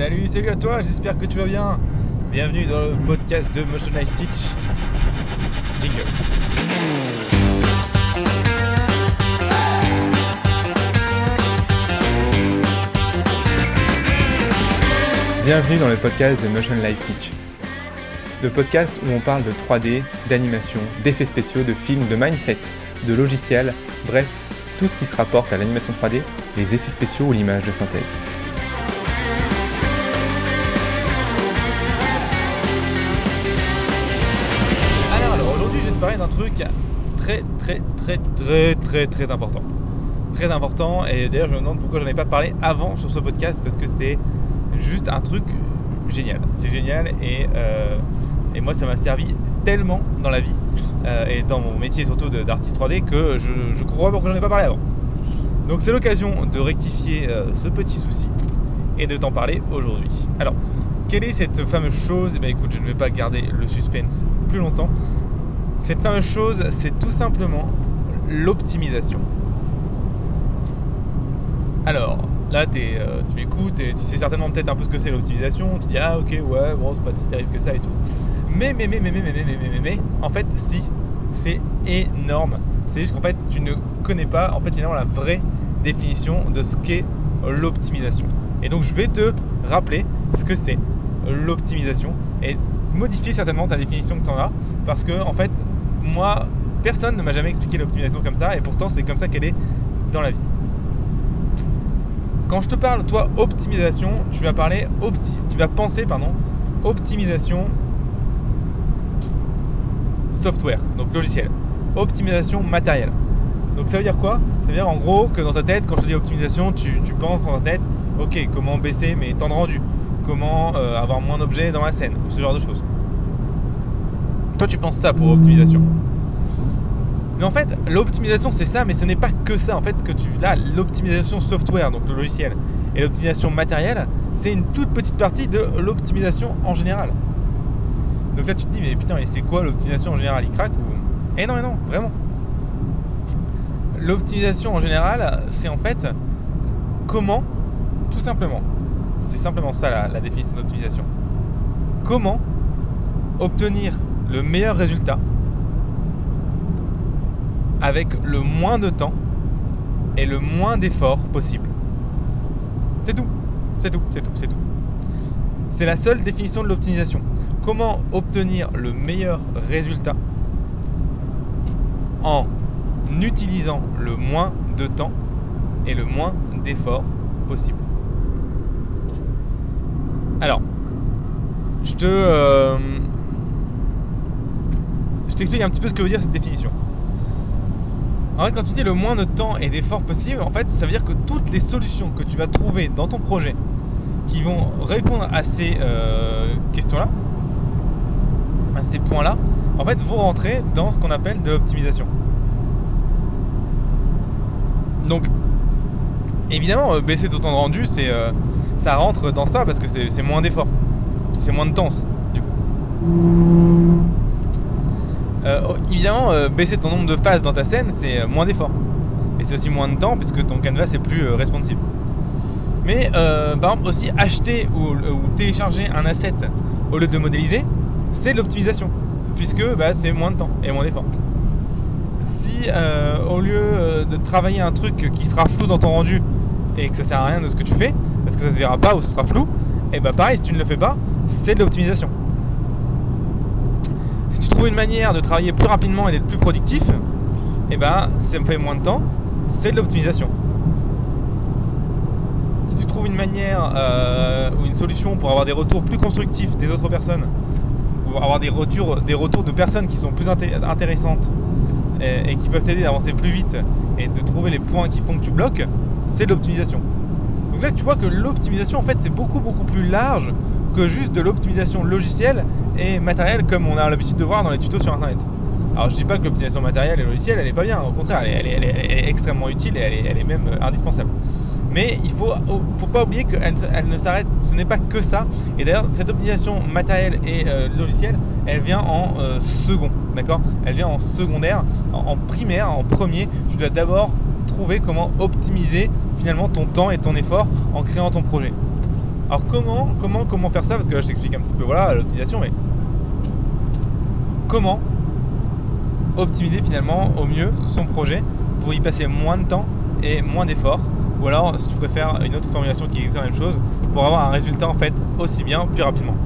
Salut, salut à toi, j'espère que tu vas bien. Bienvenue dans le podcast de Motion Life Teach. Jingle. Bienvenue dans le podcast de Motion Life Teach. Le podcast où on parle de 3D, d'animation, d'effets spéciaux, de films, de mindset, de logiciels, bref, tout ce qui se rapporte à l'animation 3D, les effets spéciaux ou l'image de synthèse. Truc très, très, très, très, très, très important. Très important, et d'ailleurs, je me demande pourquoi j'en ai pas parlé avant sur ce podcast, parce que c'est juste un truc génial. C'est génial, et, euh, moi, ça m'a servi tellement dans la vie, euh, et dans mon métier surtout d'artiste 3D, que je, je crois pourquoi j'en ai pas parlé avant. Donc, c'est l'occasion de rectifier euh, ce petit souci et de t'en parler aujourd'hui. Alors, quelle est cette fameuse chose? Eh bien, écoute, je ne vais pas garder le suspense plus longtemps. Cette fameuse chose, c'est tout simplement l'optimisation. Alors, là, euh, tu m'écoutes et tu sais certainement peut-être un peu ce que c'est l'optimisation. Tu dis, ah ok, ouais, bon, c'est pas si terrible que ça et tout. Mais, mais, mais, mais, mais, mais, mais, mais, mais, mais, mais, en fait, si, c'est énorme. C'est juste qu'en fait, tu ne connais pas, en fait, finalement, la vraie définition de ce qu'est l'optimisation. Et donc, je vais te rappeler ce que c'est l'optimisation et modifier certainement ta définition que tu en as parce que en fait moi personne ne m'a jamais expliqué l'optimisation comme ça et pourtant c'est comme ça qu'elle est dans la vie. Quand je te parle toi optimisation tu vas parler tu vas penser pardon optimisation software donc logiciel. Optimisation matérielle. Donc ça veut dire quoi? Ça veut dire en gros que dans ta tête quand je dis optimisation tu, tu penses dans ta tête ok comment baisser mes temps de rendu? Comment euh, avoir moins d'objets dans ma scène, ou ce genre de choses. Toi, tu penses ça pour optimisation. Mais en fait, l'optimisation, c'est ça, mais ce n'est pas que ça. En fait, ce que tu là, l'optimisation software, donc le logiciel, et l'optimisation matérielle, c'est une toute petite partie de l'optimisation en général. Donc là, tu te dis, mais putain, mais c'est quoi l'optimisation en général? Il craque ou? Eh non, eh non, vraiment. L'optimisation en général, c'est en fait comment, tout simplement, c'est simplement ça la, la définition d'optimisation. Comment obtenir le meilleur résultat avec le moins de temps et le moins d'efforts possible. C'est tout. C'est tout, c'est tout, c'est tout. C'est la seule définition de l'optimisation. Comment obtenir le meilleur résultat en utilisant le moins de temps et le moins d'efforts possible? Alors, je te. euh, t'explique un petit peu ce que veut dire cette définition. En fait, quand tu dis le moins de temps et d'efforts possible, en fait, ça veut dire que toutes les solutions que tu vas trouver dans ton projet qui vont répondre à ces euh, questions-là, à ces points-là, en fait, vont rentrer dans ce qu'on appelle de l'optimisation. Donc, évidemment, euh, baisser ton temps de rendu, euh, ça rentre dans ça parce que c'est moins d'efforts. C'est moins de temps du coup. Euh, oh, évidemment, euh, baisser ton nombre de phases dans ta scène, c'est euh, moins d'efforts. Et c'est aussi moins de temps puisque ton canvas est plus responsive. Mais par exemple, aussi acheter ou, télécharger un asset au lieu de modéliser, c'est de l'optimisation. Puisque bah, c'est moins de temps et moins d'efforts. Si au lieu de travailler un truc qui sera flou dans ton rendu et que ça sert à rien de ce que tu fais, parce que ça se verra pas ou ce sera flou, et bah pareil, si tu ne le fais pas, c'est de l'optimisation. Si tu trouves une manière de travailler plus rapidement et d'être plus productif, et ben ça me fait moins de temps, c'est de l'optimisation. Si tu trouves une manière euh, ou une solution pour avoir des retours plus constructifs des autres personnes, ou avoir des retours, de personnes qui sont plus inté- intéressantes et, qui peuvent t'aider à avancer plus vite et de trouver les points qui font que tu bloques, c'est de l'optimisation. Donc là, tu vois que l'optimisation, en fait, c'est beaucoup, beaucoup plus large que juste de l'optimisation logicielle et matérielle comme on a l'habitude de voir dans les tutos sur Internet. Alors, je dis pas que l'optimisation matérielle et logicielle, elle est pas bien. Au contraire, elle est, extrêmement utile et elle est, elle est même euh, indispensable. Mais il faut, faut pas oublier qu'elle elle ne s'arrête, ce n'est pas que ça. Et d'ailleurs, cette optimisation matérielle et euh, logicielle, elle vient en euh, second, d'accord? Elle vient en secondaire, en, en primaire, en premier. Tu dois d'abord trouver comment optimiser finalement ton temps et ton effort en créant ton projet. Alors comment, comment, comment faire ça? Parce que là je t'explique un petit peu voilà l'optimisation, mais comment optimiser finalement au mieux son projet pour y passer moins de temps et moins d'efforts? Ou alors si tu préfères une autre formulation qui est la même chose pour avoir un résultat en fait aussi bien plus rapidement.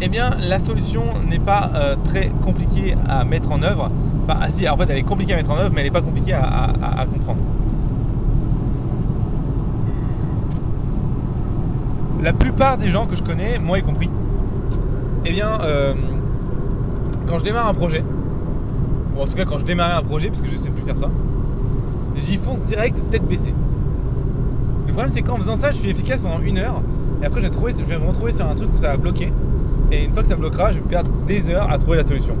Eh bien la solution n'est pas euh, très compliquée à mettre en œuvre. Enfin ah, si en fait elle est compliquée à mettre en œuvre mais elle n'est pas compliquée à, comprendre la plupart des gens que je connais moi y compris eh bien euh, quand je démarre un projet ou en tout cas quand je démarrais un projet parce que je sais plus faire ça j'y fonce direct tête baissée. Le problème c'est qu'en faisant ça, je suis efficace pendant une heure et après je vais, je vais me retrouver sur un truc où ça va bloquer et une fois que ça bloquera, je vais perdre des heures à trouver la solution.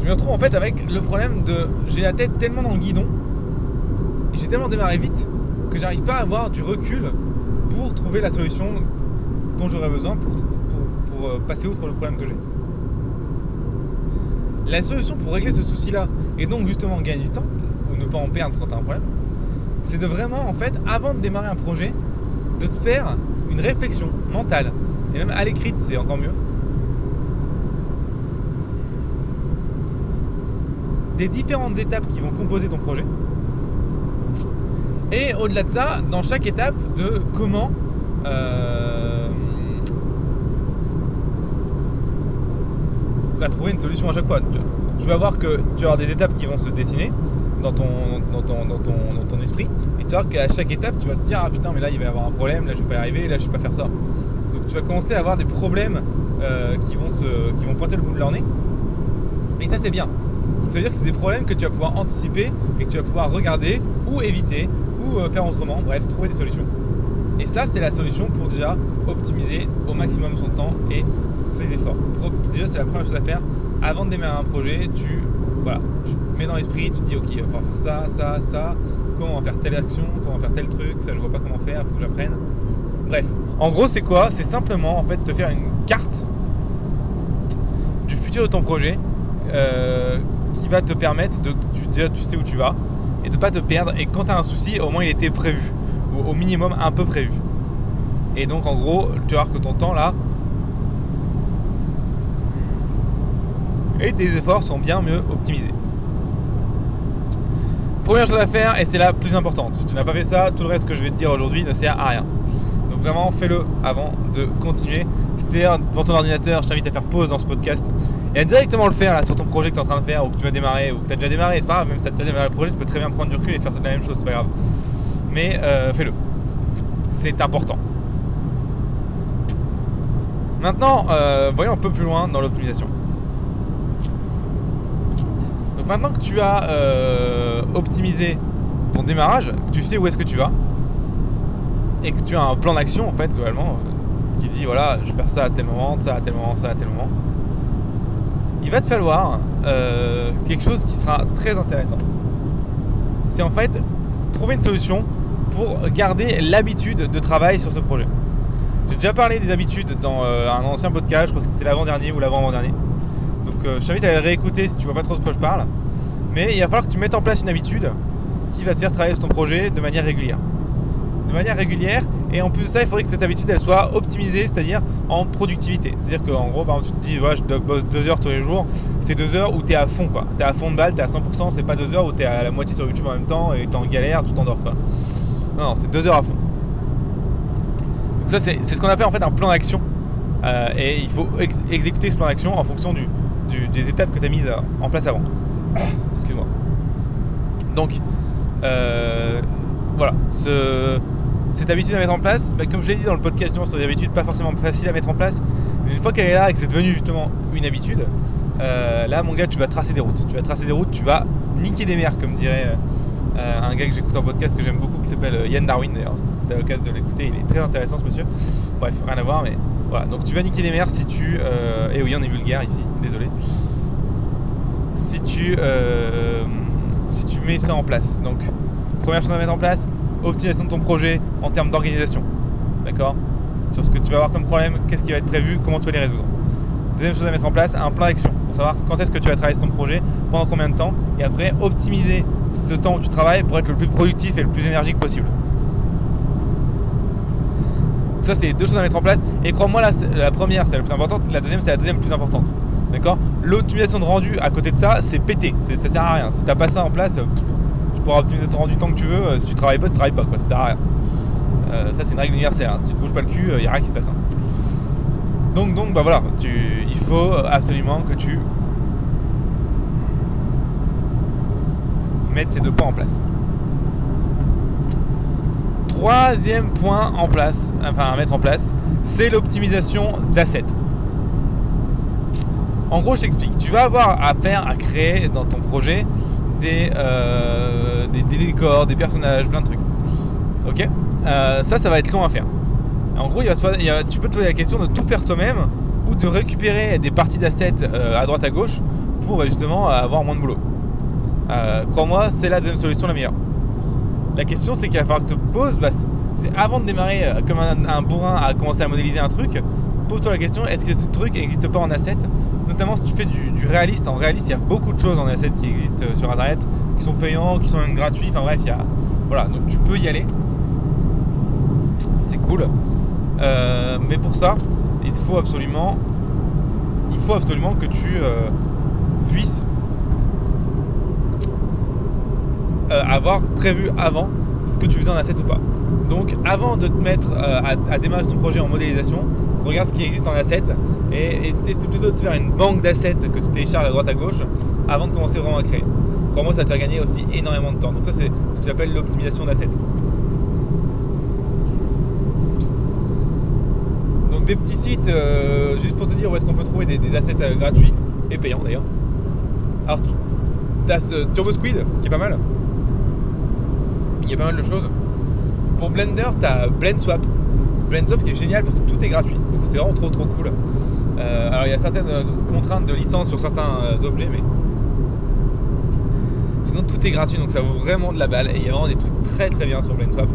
Je me retrouve en fait avec le problème de j'ai la tête tellement dans le guidon j'ai tellement démarré vite que j'arrive pas à avoir du recul pour trouver la solution dont j'aurais besoin pour, pour euh, passer outre le problème que j'ai. La solution pour régler ce souci-là, et donc justement gagner du temps, ou ne pas en perdre quand tu as un problème, c'est de vraiment, en fait, avant de démarrer un projet, de te faire une réflexion mentale, et même à l'écrit, c'est encore mieux, des différentes étapes qui vont composer ton projet. Et au-delà de ça, dans chaque étape, de comment euh, trouver une solution à chaque fois. Je vais voir que tu vas avoir des étapes qui vont se dessiner dans ton, dans ton, dans ton, dans ton esprit. Et tu vas voir qu'à chaque étape, tu vas te dire Ah putain, mais là il va y avoir un problème, là je vais pas y arriver, là je vais pas faire ça. Donc tu vas commencer à avoir des problèmes euh, qui, vont se, qui vont pointer le bout de leur nez. Et ça c'est bien. Parce que ça veut dire que c'est des problèmes que tu vas pouvoir anticiper et que tu vas pouvoir regarder ou éviter euh, faire autrement. Bref, trouver des solutions. Et ça, c'est la solution pour déjà optimiser au maximum son temps et ses efforts. Déjà, c'est la première chose à faire. Avant de démarrer un projet, tu, voilà, tu mets dans l'esprit, tu dis ok, il va falloir faire ça, ça, ça, comment on va faire telle action, comment on va faire tel truc, ça je vois pas comment faire, faut que j'apprenne. Bref, en gros, c'est quoi? C'est simplement en fait te faire une carte du futur de ton projet euh, qui va te permettre de. Déjà, tu sais où tu vas et de pas te perdre. Et quand tu un souci, au moins il était prévu ou au minimum un peu prévu. Et donc en gros, tu vas voir que ton temps là et tes efforts sont bien mieux optimisés. Première chose à faire, et c'est la plus importante. Tu n'as pas fait ça, tout le reste que je vais te dire aujourd'hui ne sert à rien. Vraiment, fais-le avant de continuer. C'est-à-dire, devant ton ordinateur, je t'invite à faire pause dans ce podcast et à directement le faire là, sur ton projet que tu es en train de faire ou que tu vas démarrer ou que tu as déjà démarré. C'est pas grave, même si tu as démarré le projet, tu peux très bien prendre du recul et faire la même chose, c'est pas grave mais euh, fais-le. C'est important. Maintenant, euh, voyons un peu plus loin dans l'optimisation. Donc maintenant que tu as euh, optimisé ton démarrage, tu sais où est-ce que tu vas, et que tu as un plan d'action en fait globalement, qui dit voilà, je vais faire ça à tel moment, ça à tel moment, ça à tel moment, il va te falloir quelque chose qui sera très intéressant. C'est en fait trouver une solution pour garder l'habitude de travail sur ce projet. J'ai déjà parlé des habitudes dans euh, un ancien podcast, je crois que c'était l'avant-dernier ou l'avant-avant-dernier. Donc euh, je t'invite à le réécouter si tu vois pas trop de quoi je parle. Mais il va falloir que tu mettes en place une habitude qui va te faire travailler sur ton projet de manière régulière. De manière régulière, et en plus de ça, il faudrait que cette habitude elle soit optimisée, c'est-à-dire en productivité. C'est-à-dire qu'en gros, par exemple, tu te dis, ouais, je bosse deux heures tous les jours, c'est deux heures où tu es à fond, quoi. Tu es à fond de balle, tu es à 100%, c'est pas deux heures où tu es à la moitié sur YouTube en même temps et tu en galère, tout t'endors, quoi. Non, non c'est deux heures à fond. Donc ça, c'est ce qu'on appelle en fait un plan d'action. Euh, et il faut exécuter ce plan d'action en fonction du, des étapes que tu as mises en place avant. Excuse-moi. Donc, euh, voilà. Ce, cette habitude à mettre en place, bah, comme je l'ai dit dans le podcast, c'est une habitude pas forcément facile à mettre en place. Mais une fois qu'elle est là et que c'est devenu justement une habitude, euh, là, mon gars, tu vas tracer des routes. Tu vas tracer des routes, tu vas niquer des mers, comme dirait euh, un gars que j'écoute en podcast que j'aime beaucoup qui s'appelle euh, Yann Darwin d'ailleurs. C'était l'occasion de l'écouter, il est très intéressant ce monsieur. Bref, rien à voir, mais voilà. Donc tu vas niquer des mers si tu. Et oui, on est vulgaire ici, désolé. Si tu, si tu mets ça en place. Donc, première chose à mettre en place, optimisation de ton projet en termes d'organisation. D'accord? Sur ce que tu vas avoir comme problème, qu'est-ce qui va être prévu, comment tu vas les résoudre. Deuxième chose à mettre en place, un plan d'action pour savoir quand est-ce que tu vas travailler sur ton projet, pendant combien de temps, et après optimiser ce temps où tu travailles pour être le plus productif et le plus énergique possible. Donc ça, c'est deux choses à mettre en place. Et crois-moi, la, première, c'est la plus importante. La deuxième, c'est la deuxième plus importante. D'accord? L'optimisation de rendu à côté de ça, c'est pété. Ça sert à rien. Si t'as pas ça en place, tu pourras optimiser ton rendu tant que tu veux. Euh, si tu travailles pas, tu travailles pas. Quoi. Ça sert à rien. Euh, ça, c'est une règle universelle. Hein. Si tu te bouges pas le cul, il n'y a rien qui se passe. Hein. Donc, donc, bah voilà. Tu, il faut absolument que tu mettes ces deux points en place. Troisième point en place, enfin à mettre en place, c'est l'optimisation d'assets. En gros, je t'explique. Tu vas avoir à faire, à créer dans ton projet des, euh, des, décors, des personnages, plein de trucs. Ok? Euh, Ça, ça va être long à faire. En gros, il tu peux te poser la question de tout faire toi-même ou de récupérer des parties d'assets euh, à droite à gauche pour bah, justement avoir moins de boulot. Crois-moi, c'est la deuxième solution la meilleure. La question, c'est qu'il va falloir que tu te poses, bah, c'est avant de démarrer comme un, bourrin à commencer à modéliser un truc, pose-toi la question est-ce que ce truc n'existe pas en asset? Notamment si tu fais du, réaliste. En réaliste, il y a beaucoup de choses en asset qui existent euh, sur internet, qui sont payants, qui sont gratuits. Enfin bref, il y a. Voilà, donc tu peux y aller. C'est cool. Euh, mais pour ça, il faut absolument. Il faut absolument que tu euh, puisses avoir prévu avant ce que tu faisais en asset ou pas. Donc avant de te mettre à, démarrer ton projet en modélisation, regarde ce qui existe en assets et essaie plutôt de te faire une banque d'assets que tu télécharges à droite à gauche avant de commencer vraiment à créer. Crois-moi, ça te fait gagner aussi énormément de temps. Donc ça, c'est ce que j'appelle l'optimisation d'assets. Des petits sites, euh, juste pour te dire où est-ce qu'on peut trouver des, assets euh, gratuits et payants d'ailleurs. Alors, tu as ce Turbo Squid qui est pas mal. Il y a pas mal de choses. Pour Blender, tu as BlendSwap BlendSwap qui est génial parce que tout est gratuit. Donc c'est vraiment trop trop cool. Euh, alors il y a certaines contraintes de licence sur certains objets, mais sinon tout est gratuit donc ça vaut vraiment de la balle et il y a vraiment des trucs très très bien sur BlendSwap.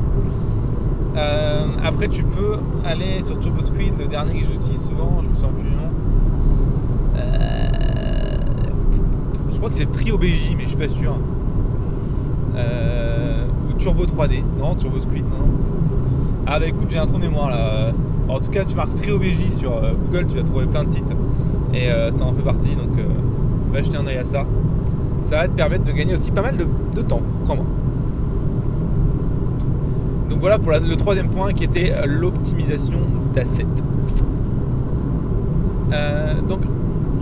Après tu peux aller sur TurboSquid, le dernier que j'utilise souvent, je me souviens plus du nom. je crois que c'est FreeOBJ mais je suis pas sûr. ou Turbo 3D, non TurboSquid, non. Ah bah écoute, j'ai un trou de mémoire là. En tout cas, tu marques FreeOBJ sur euh, Google, tu vas trouver plein de sites. Et euh, ça en fait partie, donc euh, va jeter un oeil à ça. Ça va te permettre de gagner aussi pas mal de, temps, crois-moi. Voilà pour le troisième point qui était l'optimisation d'assets. donc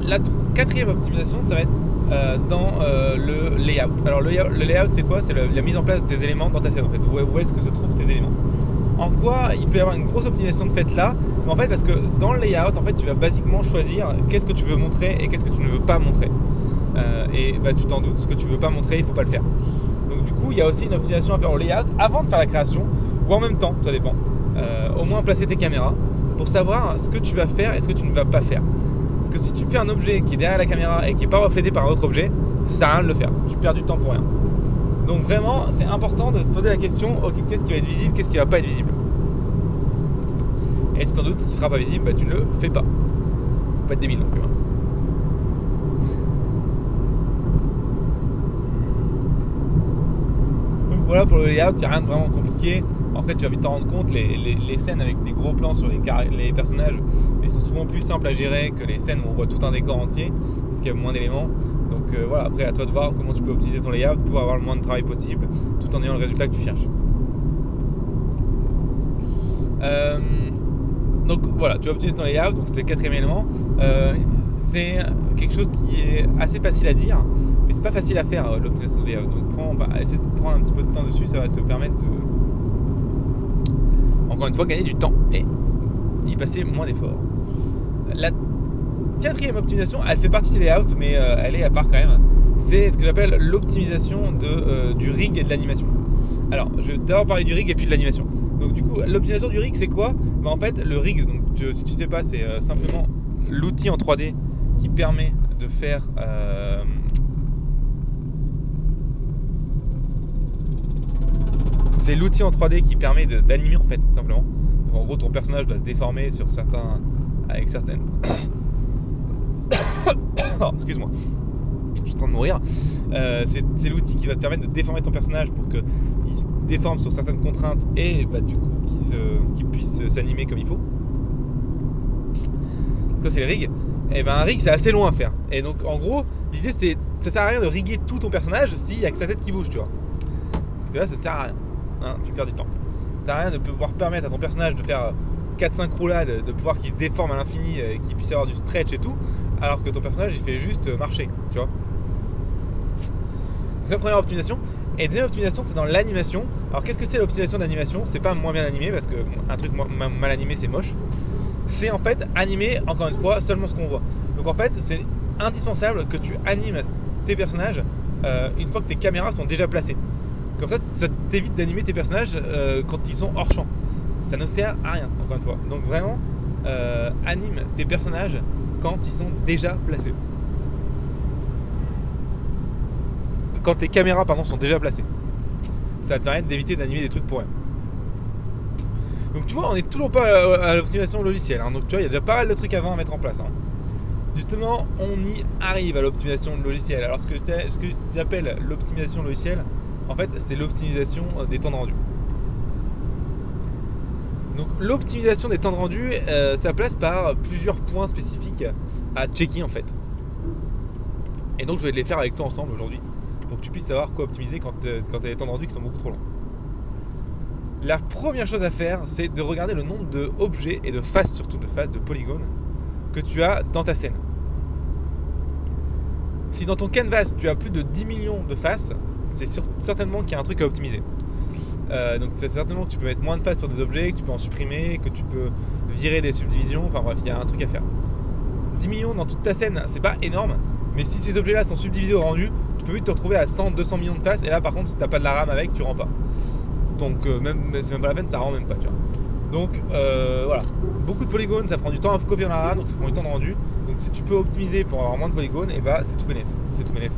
la quatrième optimisation, ça va être dans le layout. Alors le, layout, c'est quoi? C'est la mise en place de tes éléments dans ta scène en fait. où est-ce que se trouvent tes éléments? En quoi il peut y avoir une grosse optimisation de fait là? En fait, parce que dans le layout, en fait, tu vas basiquement choisir qu'est-ce que tu veux montrer et qu'est-ce que tu ne veux pas montrer. Euh, et bah, tu t'en doutes, ce que tu veux pas montrer, il faut pas le faire. Donc du coup, il y a aussi une optimisation à faire au layout avant de faire la création ou en même temps, ça dépend. Euh, au moins placer tes caméras pour savoir ce que tu vas faire et ce que tu ne vas pas faire. Parce que si tu fais un objet qui est derrière la caméra et qui n'est pas reflété par un autre objet, ça sert à rien de le faire. Tu perds du temps pour rien. Donc vraiment, c'est important de te poser la question, ok, qu'est-ce qui va être visible, qu'est-ce qui va pas être visible? Et tu t'en doutes, ce qui sera pas visible, bah, tu ne le fais pas. Pas être débile non plus. Hein. Donc voilà pour le layout, il n'y a rien de vraiment compliqué. En fait, tu vas vite t'en rendre compte, les, scènes avec des gros plans sur les, les personnages, sont souvent plus simples à gérer que les scènes où on voit tout un décor entier, parce qu'il y a moins d'éléments. Donc euh, voilà, après à toi de voir comment tu peux optimiser ton layout pour avoir le moins de travail possible tout en ayant le résultat que tu cherches. Euh, donc voilà, tu vas optimiser ton layout, donc c'était le quatrième élément. Euh, c'est quelque chose qui est assez facile à dire, mais c'est pas facile à faire l'optimisation de layout. Donc prends, bah, essaie de prendre un petit peu de temps dessus, ça va te permettre de, encore une fois, gagner du temps et y passer moins d'efforts. La quatrième optimisation, elle fait partie du layout, mais euh, elle est à part quand même. C'est ce que j'appelle l'optimisation euh, du rig et de l'animation. Alors, je vais d'abord parler du rig et puis de l'animation. Donc, du coup, l'optimisation du rig, c'est quoi? Bah, En fait, le rig, donc, si tu sais pas, c'est euh, simplement l'outil en 3D qui permet de faire. C'est l'outil en 3D qui permet d'animer en fait, simplement. Donc, en gros, ton personnage doit se déformer sur certains, avec certaines Oh, excuse-moi. je suis en train de mourir. Euh, c'est l'outil qui va te permettre de déformer ton personnage pour qu'il déforme sur certaines contraintes et bah, du coup qu'il puisse s'animer comme il faut. Ça c'est le rig. Et eh ben un rig c'est assez loin à faire. Et donc en gros, l'idée c'est ça sert à rien de riguer tout ton personnage s'il y a que sa tête qui bouge, tu vois. Parce que là ça sert à rien. Hein, tu perds du temps. Ça sert à rien de pouvoir permettre à ton personnage de faire 4-5 roulades, de pouvoir qu'il se déforme à l'infini et qu'il puisse avoir du stretch et tout, alors que ton personnage il fait juste marcher, tu vois. C'est la première optimisation. Et deuxième optimisation, c'est dans l'animation. Alors qu'est-ce que c'est l'optimisation d'animation? C'est pas moins bien animé parce que un truc mal animé c'est moche. C'est en fait animer, encore une fois, seulement ce qu'on voit. Donc en fait, c'est indispensable que tu animes tes personnages euh, une fois que tes caméras sont déjà placées. Comme ça, ça t'évite d'animer tes personnages euh, quand ils sont hors champ. Ça ne sert à rien, encore une fois. Donc vraiment, euh, anime tes personnages quand ils sont déjà placés. Quand tes caméras pardon, sont déjà placées. Ça va te permettre d'éviter d'animer des trucs pour rien. Donc tu vois, on n'est toujours pas à l'optimisation logicielle. Hein. Donc tu vois, il y a déjà pas mal de trucs avant à mettre en place. Hein. Justement, on y arrive à l'optimisation logicielle. Alors ce que, ce que j'appelle l'optimisation logicielle, en fait, c'est l'optimisation des temps de rendu. Donc l'optimisation des temps de rendu, euh, ça place par plusieurs points spécifiques à checker en fait. Et donc je vais les faire avec toi ensemble aujourd'hui pour que tu puisses savoir quoi optimiser quand, euh, quand tu as des temps de rendu qui sont beaucoup trop longs. La première chose à faire, c'est de regarder le nombre d'objets et de faces, surtout de faces, de polygones, que tu as dans ta scène. Si dans ton canvas tu as plus de 10 millions de faces, c'est certainement qu'il y a un truc à optimiser. Euh, donc c'est certainement que tu peux mettre moins de faces sur des objets, que tu peux en supprimer, que tu peux virer des subdivisions, enfin bref, il y a un truc à faire. 10 millions dans toute ta scène, c'est pas énorme, mais si ces objets-là sont subdivisés au rendu, tu peux vite te retrouver à 100, 200 millions de faces, et là par contre, si t'as pas de la RAM avec, tu rends pas. Donc euh, même, c'est même pas la peine, ça rend même pas, tu vois. Donc euh, voilà, beaucoup de polygones, ça prend du temps à copier dans la RAM, donc ça prend du temps de rendu. Donc si tu peux optimiser pour avoir moins de polygones, et eh bah c'est tout bénéf. C'est tout bénéf.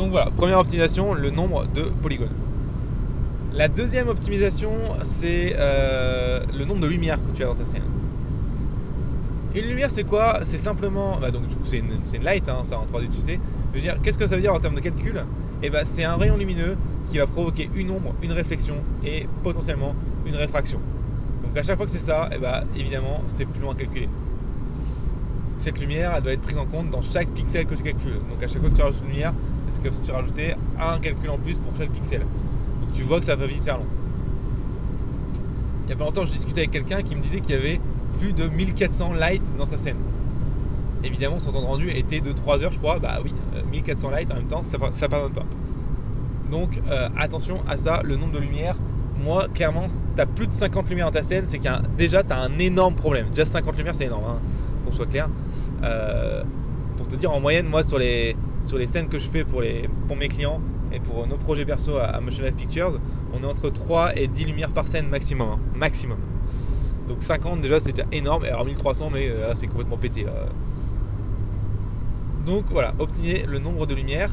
Donc voilà, première optimisation, le nombre de polygones. La deuxième optimisation, c'est euh, le nombre de lumières que tu as dans ta scène. Une lumière, c'est quoi? C'est simplement, bah donc du coup c'est une, light, hein, ça en 3D, tu sais. Je dire, qu'est-ce que ça veut dire en termes de calcul? Eh bah c'est un rayon lumineux qui va provoquer une ombre, une réflexion et potentiellement une réfraction. Donc à chaque fois que c'est ça, eh bah évidemment c'est plus loin à calculer cette lumière, elle doit être prise en compte dans chaque pixel que tu calcules. Donc à chaque fois que tu rajoutes une lumière, comme si tu rajoutais un calcul en plus pour chaque pixel. Donc tu vois que ça va vite faire long. Il y a pas longtemps, je discutais avec quelqu'un qui me disait qu'il y avait plus de 1400 lights dans sa scène. Évidemment, son temps de rendu était de 3 heures, je crois. Bah oui, 1400 euh, lights en même temps, ça, ça pardonne pas. Donc euh, attention à ça, le nombre de lumières. Moi, clairement, tu as plus de 50 lumières dans ta scène, c'est qu'il déjà un énorme problème. Déjà 50 lumières, c'est énorme. Hein qu'on soit clair. Euh, pour te dire, en moyenne, moi, sur les, sur les scènes que je fais pour, les, pour mes clients et pour nos projets perso à, Motion Life Pictures, on est entre 3 et 10 lumières par scène maximum. Hein. maximum. Donc 50 déjà c'est déjà énorme, alors 1300 mais euh, c'est complètement pété Donc voilà, optimiser le nombre de lumières,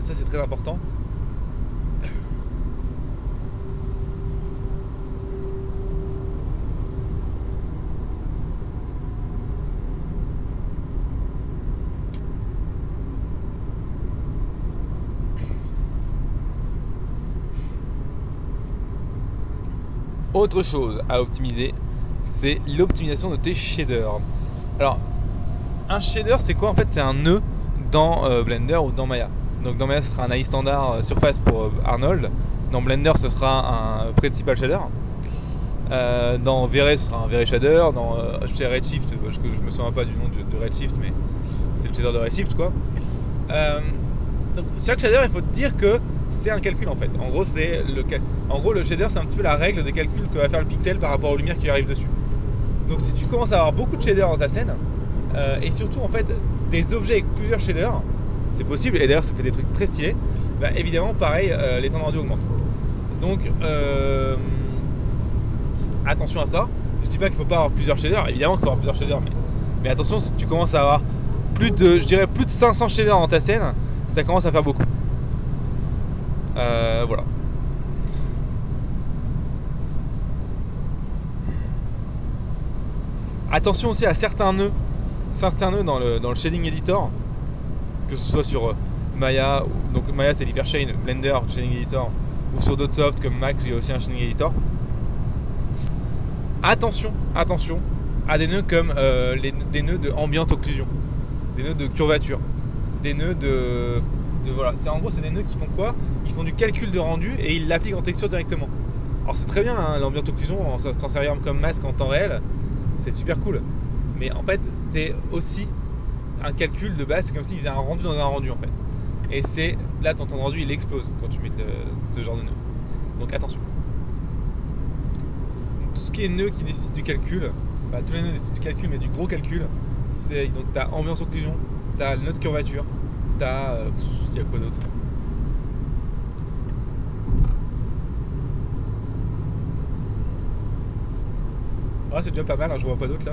ça c'est très important. Autre chose à optimiser, c'est l'optimisation de tes shaders. Alors, un shader, c'est quoi? En fait, c'est un nœud dans euh, Blender ou dans Maya. Donc dans Maya, ce sera un AI standard euh, surface pour euh, Arnold. Dans Blender, ce sera un principal shader. dans V-Ray, ce sera un V-Ray shader. Dans chez Redshift, je, je, me souviens pas du nom de, Redshift, mais c'est le shader de Redshift, quoi. Donc chaque shader, il faut te dire que c'est un calcul en fait. En gros, c'est le, en gros, le shader, c'est un petit peu la règle des calculs que va faire le pixel par rapport aux lumières qui arrivent dessus. Donc, si tu commences à avoir beaucoup de shaders dans ta scène, euh, et surtout en fait des objets avec plusieurs shaders, c'est possible, et d'ailleurs ça fait des trucs très stylés, bah, évidemment, pareil, euh, les temps de rendu augmentent. Donc, euh, attention à ça. Je dis pas qu'il faut pas avoir plusieurs shaders, évidemment qu'il faut avoir plusieurs shaders, mais, mais attention, si tu commences à avoir plus de, je dirais, plus de 500 shaders dans ta scène, ça commence à faire beaucoup. Euh, voilà. Attention aussi à certains nœuds certains nœuds dans le, shading editor, que ce soit sur euh, Maya, donc Maya c'est l'hypershade, Blender, shading editor, ou sur d'autres softs comme Max, il y a aussi un shading editor. Attention, attention à des nœuds comme euh, des nœuds de ambient occlusion, des nœuds de curvature, des nœuds de, voilà. C'est en gros c'est des nœuds qui font quoi? Ils font du calcul de rendu et ils l'appliquent en texture directement. Alors c'est très bien hein, l'ambient occlusion, s'en servir comme masque en temps réel, c'est super cool. Mais en fait c'est aussi un calcul de base, c'est comme s'il faisait un rendu dans un rendu en fait. Et c'est là ton temps de rendu il explose quand tu mets de, ce genre de nœud. Donc attention. tout ce qui est nœud qui décide du calcul, bah, tous les nœuds décident du calcul, mais du gros calcul, c'est donc t'as ambiance occlusion, t'as de curvature, t'as. Il y a quoi d'autre? Ah, c'est déjà pas mal, hein, je vois pas d'autres là.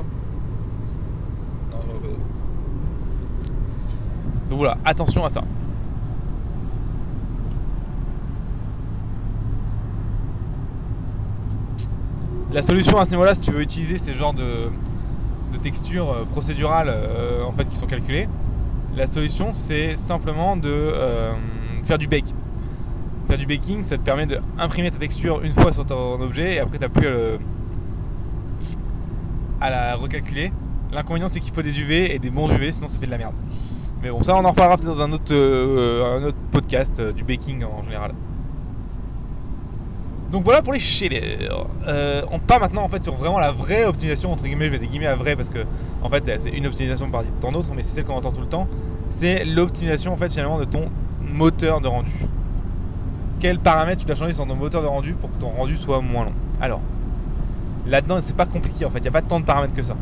Non, je vois pas d'autres. Donc voilà, attention à ça. La solution à ce niveau-là, si tu veux utiliser ces genres de, de textures euh, procédurales euh, en fait, qui sont calculées, la solution c'est simplement de euh, faire du bake. Faire du baking, ça te permet d'imprimer ta texture une fois sur ton objet et après tu n'as plus à, la recalculer. L'inconvénient c'est qu'il faut des UV et des bons UV, sinon ça fait de la merde. Mais bon, ça on en reparlera dans un autre, un autre podcast du baking en général. Donc voilà pour les shaders. Euh, on part maintenant en fait sur vraiment la vraie optimisation entre guillemets, je vais des guillemets à vrai parce que en fait c'est une optimisation par tant d'autres, mais c'est celle qu'on entend tout le temps. C'est l'optimisation en fait finalement de ton moteur de rendu. Quels paramètres tu dois changer sur ton moteur de rendu pour que ton rendu soit moins long? Alors là-dedans c'est pas compliqué en fait, il n'y a pas tant de paramètres que ça.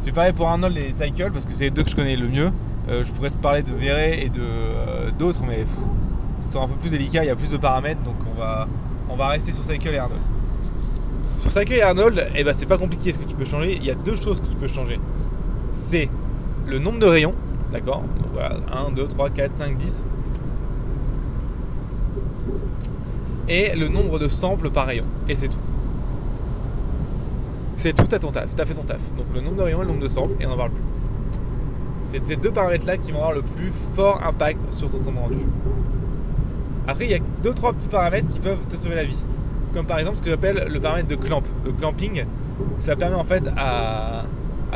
Je vais parler pour Arnold et Cycle parce que c'est les deux que je connais le mieux. Euh, je pourrais te parler de Vere et de euh, d'autres, mais fou, sont un peu plus délicats, il y a plus de paramètres, donc on va, on va rester sur Cycle et Arnold. Sur Cycle et Arnold, eh ben, c'est pas compliqué ce que tu peux changer. Il y a deux choses que tu peux changer. C'est le nombre de rayons, d'accord? Voilà, 1, 2, 3, 4, 5, 10. Et le nombre de samples par rayon. Et c'est tout. C'est tout à ton taf, t'as fait ton taf. Donc le nombre de rayons et le nombre de samples, et on n'en parle plus. C'est ces deux paramètres là qui vont avoir le plus fort impact sur ton temps de rendu. Après, il y a deux trois petits paramètres qui peuvent te sauver la vie. Comme par exemple ce que j'appelle le paramètre de clamp. Le clamping, ça permet en fait à,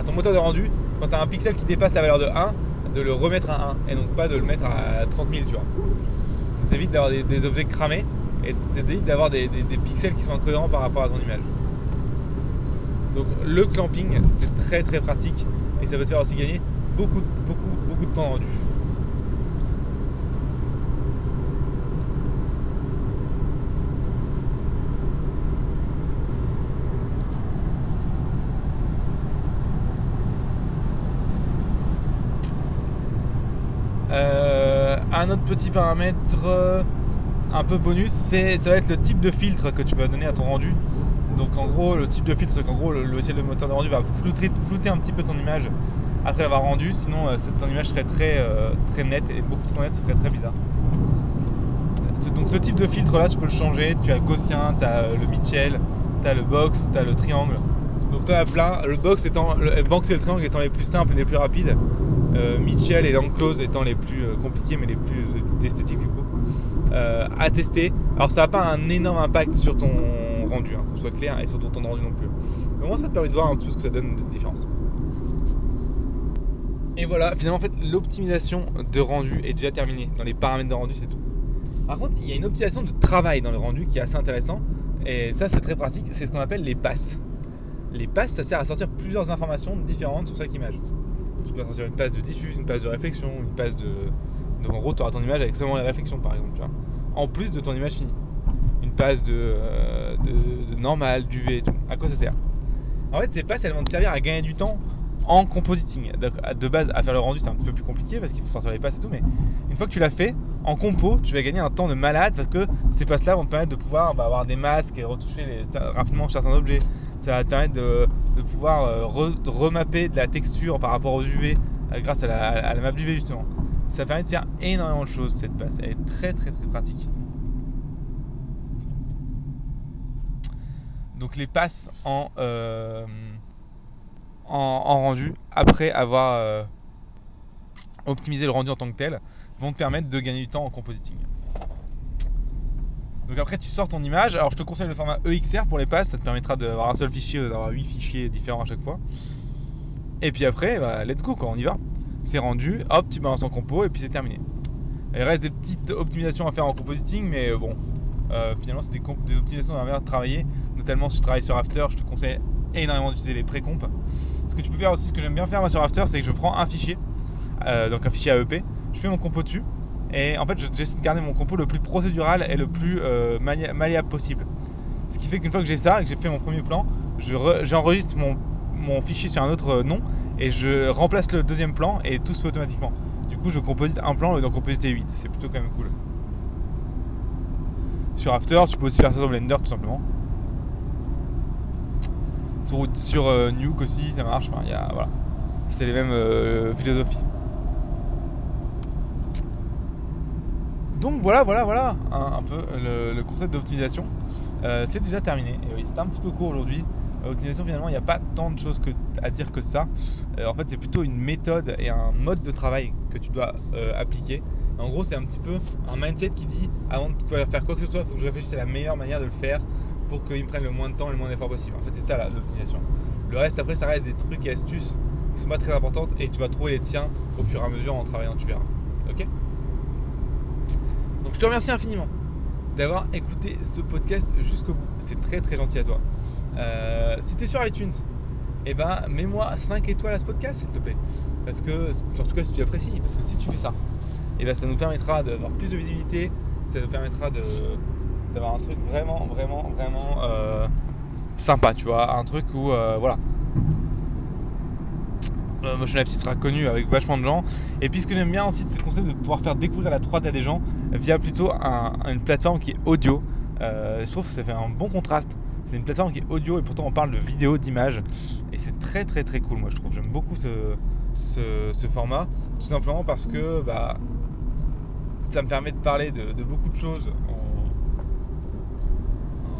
ton moteur de rendu, quand tu as un pixel qui dépasse la valeur de 1, de le remettre à 1 et donc pas de le mettre à 30 000, tu vois. Ça t'évite d'avoir des, objets cramés et ça t'évite d'avoir des, pixels qui sont incohérents par rapport à ton image. Donc le clamping, c'est très très pratique et ça peut te faire aussi gagner beaucoup, beaucoup, beaucoup de temps rendu. Euh, un autre petit paramètre euh, un peu bonus, c'est ça va être le type de filtre que tu vas donner à ton rendu. Donc en gros, le type de filtre, c'est qu'en gros, le logiciel de moteur de rendu va flouter, un petit peu ton image après l'avoir rendu. Sinon, euh, ton image serait très, très nette et beaucoup trop nette, ça serait très bizarre. Donc ce type de filtre là, tu peux le changer. Tu as Gaussien, tu as le Mitchell, tu as le box, tu as le triangle. Donc tu as plein. Le box étant, le box et le triangle étant les plus simples et les plus rapides. Euh, Mitchell et l'enclose étant les plus euh, compliqués mais les plus esthétiques du coup euh, à tester. Alors ça n'a pas un énorme impact sur ton rendu, hein, qu'on soit clair, et sur ton temps de rendu non plus. Mais au moins ça te permet de voir un peu ce que ça donne de différence. Et voilà, finalement en fait l'optimisation de rendu est déjà terminée. Dans les paramètres de rendu c'est tout. Par contre il y a une optimisation de travail dans le rendu qui est assez intéressant. Et ça c'est très pratique, c'est ce qu'on appelle les passes. Les passes ça sert à sortir plusieurs informations différentes sur chaque image. Tu peux sortir une passe de diffuse, une passe de réflexion, une passe de. Donc en gros, tu auras ton image avec seulement les réflexions par exemple, tu vois. En plus de ton image finie. Une passe de, euh, de, normal, d'UV et tout. À quoi ça sert? En fait, ces passes, elles vont te servir à gagner du temps en compositing. De base, à faire le rendu, c'est un petit peu plus compliqué parce qu'il faut sortir les passes et tout. Mais une fois que tu l'as fait, en compo, tu vas gagner un temps de malade parce que ces passes-là vont te permettre de pouvoir bah, avoir des masques et retoucher rapidement certains objets. Ça va te permettre de, pouvoir euh, remapper de la texture par rapport aux UV euh, grâce à la, map d'UV justement. Ça permet de faire énormément de choses cette passe. Elle est très très très pratique. Donc les passes en, euh, en, rendu après avoir optimisé le rendu en tant que tel vont te permettre de gagner du temps en compositing. Donc après tu sors ton image, alors je te conseille le format EXR pour les passes, ça te permettra d'avoir un seul fichier, d'avoir 8 fichiers différents à chaque fois. Et puis après, bah, let's go quoi, on y va. C'est rendu, hop, tu balances en compo et puis c'est terminé. Il reste des petites optimisations à faire en compositing, mais euh, bon, euh, finalement c'est des, optimisations dans travailler, notamment si tu travailles sur After, je te conseille énormément d'utiliser les pré-comp. Ce que tu peux faire aussi, ce que j'aime bien faire moi sur After, c'est que je prends un fichier, euh, donc un fichier AEP, je fais mon compo dessus, et en fait j'essaie de garder mon compo le plus procédural et le plus malléable possible. Ce qui fait qu'une fois que j'ai ça, que j'ai fait mon premier plan, j'enregistre mon, mon, fichier sur un autre nom et je remplace le deuxième plan et tout se fait automatiquement. Du coup, je composite un plan et donc compositer 8. C'est plutôt quand même cool. Sur After, tu peux aussi faire ça sur Blender tout simplement. Sur, euh, Nuke aussi, ça marche. Enfin, voilà. C'est les mêmes euh, philosophies. Donc voilà, voilà, voilà un, peu le, concept d'optimisation. Euh, c'est déjà terminé. Et oui, c'était un petit peu court aujourd'hui. L'optimisation, finalement, il n'y a pas tant de choses à dire que ça. Euh, en fait, c'est plutôt une méthode et un mode de travail que tu dois euh, appliquer. En gros, c'est un petit peu un mindset qui dit avant de faire quoi que ce soit, il faut que je réfléchisse à la meilleure manière de le faire pour qu'il me prenne le moins de temps et le moins d'efforts possible. En fait, c'est ça l'optimisation. Le reste, après, ça reste des trucs et astuces qui sont pas très importantes et tu vas trouver les tiens au fur et à mesure en travaillant, tu verras. Ok? Donc, je te remercie infiniment d'avoir écouté ce podcast jusqu'au bout. C'est très très gentil à toi. Euh, si tu sur iTunes, eh ben, mets-moi 5 étoiles à ce podcast, s'il te plaît. Parce que, surtout cas si tu apprécies, parce que si tu fais ça, eh ben, ça nous permettra d'avoir plus de visibilité, ça nous permettra d'avoir un truc vraiment, vraiment, vraiment euh, sympa, tu vois. Un truc où, euh, voilà. Euh, Motion Life sera connu avec vachement de gens. Et puis ce que j'aime bien aussi, c'est le concept de pouvoir faire découvrir la 3D à des gens via plutôt une plateforme qui est audio. je trouve que ça fait un bon contraste c'est une plateforme qui est audio et pourtant on parle de vidéo, d'image. Et c'est très très très cool, moi je trouve. J'aime beaucoup ce, format. Tout simplement parce que bah, ça me permet de parler de, beaucoup de choses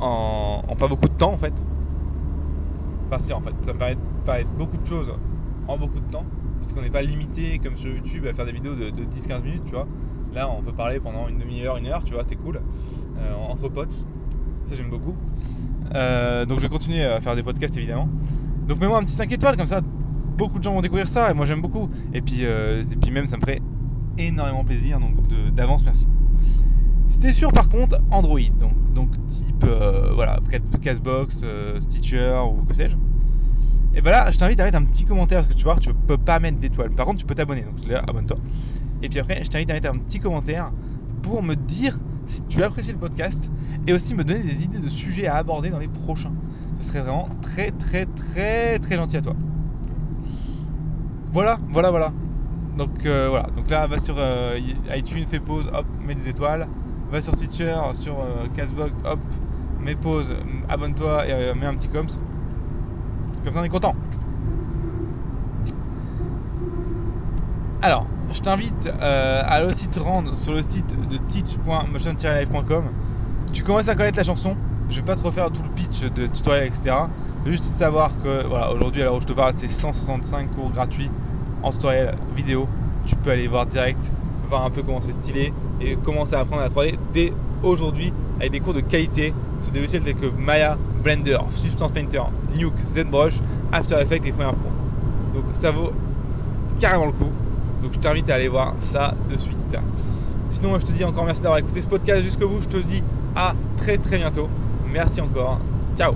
en, pas beaucoup de temps en fait. Enfin si en fait, ça me permet de parler de beaucoup de choses beaucoup de temps. Parce qu'on n'est pas limité comme sur YouTube à faire des vidéos de, 10-15 minutes, tu vois. Là, on peut parler pendant une demi-heure, une heure, tu vois, c'est cool. Euh, entre potes. Ça, j'aime beaucoup. Euh, donc je vais continuer à faire des podcasts évidemment. Donc mets-moi un petit 5 étoiles comme ça, beaucoup de gens vont découvrir ça et moi j'aime beaucoup. Et puis, euh, et puis même ça me ferait énormément plaisir, donc d'avance merci. C'était sûr par contre Android, donc, donc type voilà, Castbox, Stitcher ou que sais-je. Et ben là je t'invite à mettre un petit commentaire parce que tu vois tu peux pas mettre d'étoiles. Par contre tu peux t'abonner, donc abonne-toi. Et puis après je t'invite à mettre un petit commentaire pour me dire si tu as apprécié le podcast et aussi me donner des idées de sujets à aborder dans les prochains. Ce serait vraiment très très très très gentil à toi. Voilà, voilà, voilà. Donc euh, voilà, donc là va sur euh, iTunes, fais pause, hop, mets des étoiles. Va sur Stitcher, sur euh, Castbox, hop, mets pause, abonne-toi et mets un petit coms. Comme ça on est content. Alors, je t'invite euh, à aussi te rendre sur le site de teach.motion-live.com. Tu commences à connaître la chanson. Je vais pas te refaire tout le pitch de tutoriel, etc. Juste savoir que voilà, aujourd'hui, à l'heure où je te parle, c'est 165 cours gratuits en tutoriel vidéo. Tu peux aller voir direct, voir un peu comment c'est stylé et commencer à apprendre la 3D dès aujourd'hui avec des cours de qualité sur des logiciels tels que Maya, Blender, Substance Painter, Nuke, ZBrush, After Effects et Premiere Pro. Donc ça vaut carrément le coup. Donc je t'invite à aller voir ça de suite. Sinon, moi, je te dis encore merci d'avoir écouté ce podcast jusqu'au bout. Je te dis à très très bientôt. Merci encore. Ciao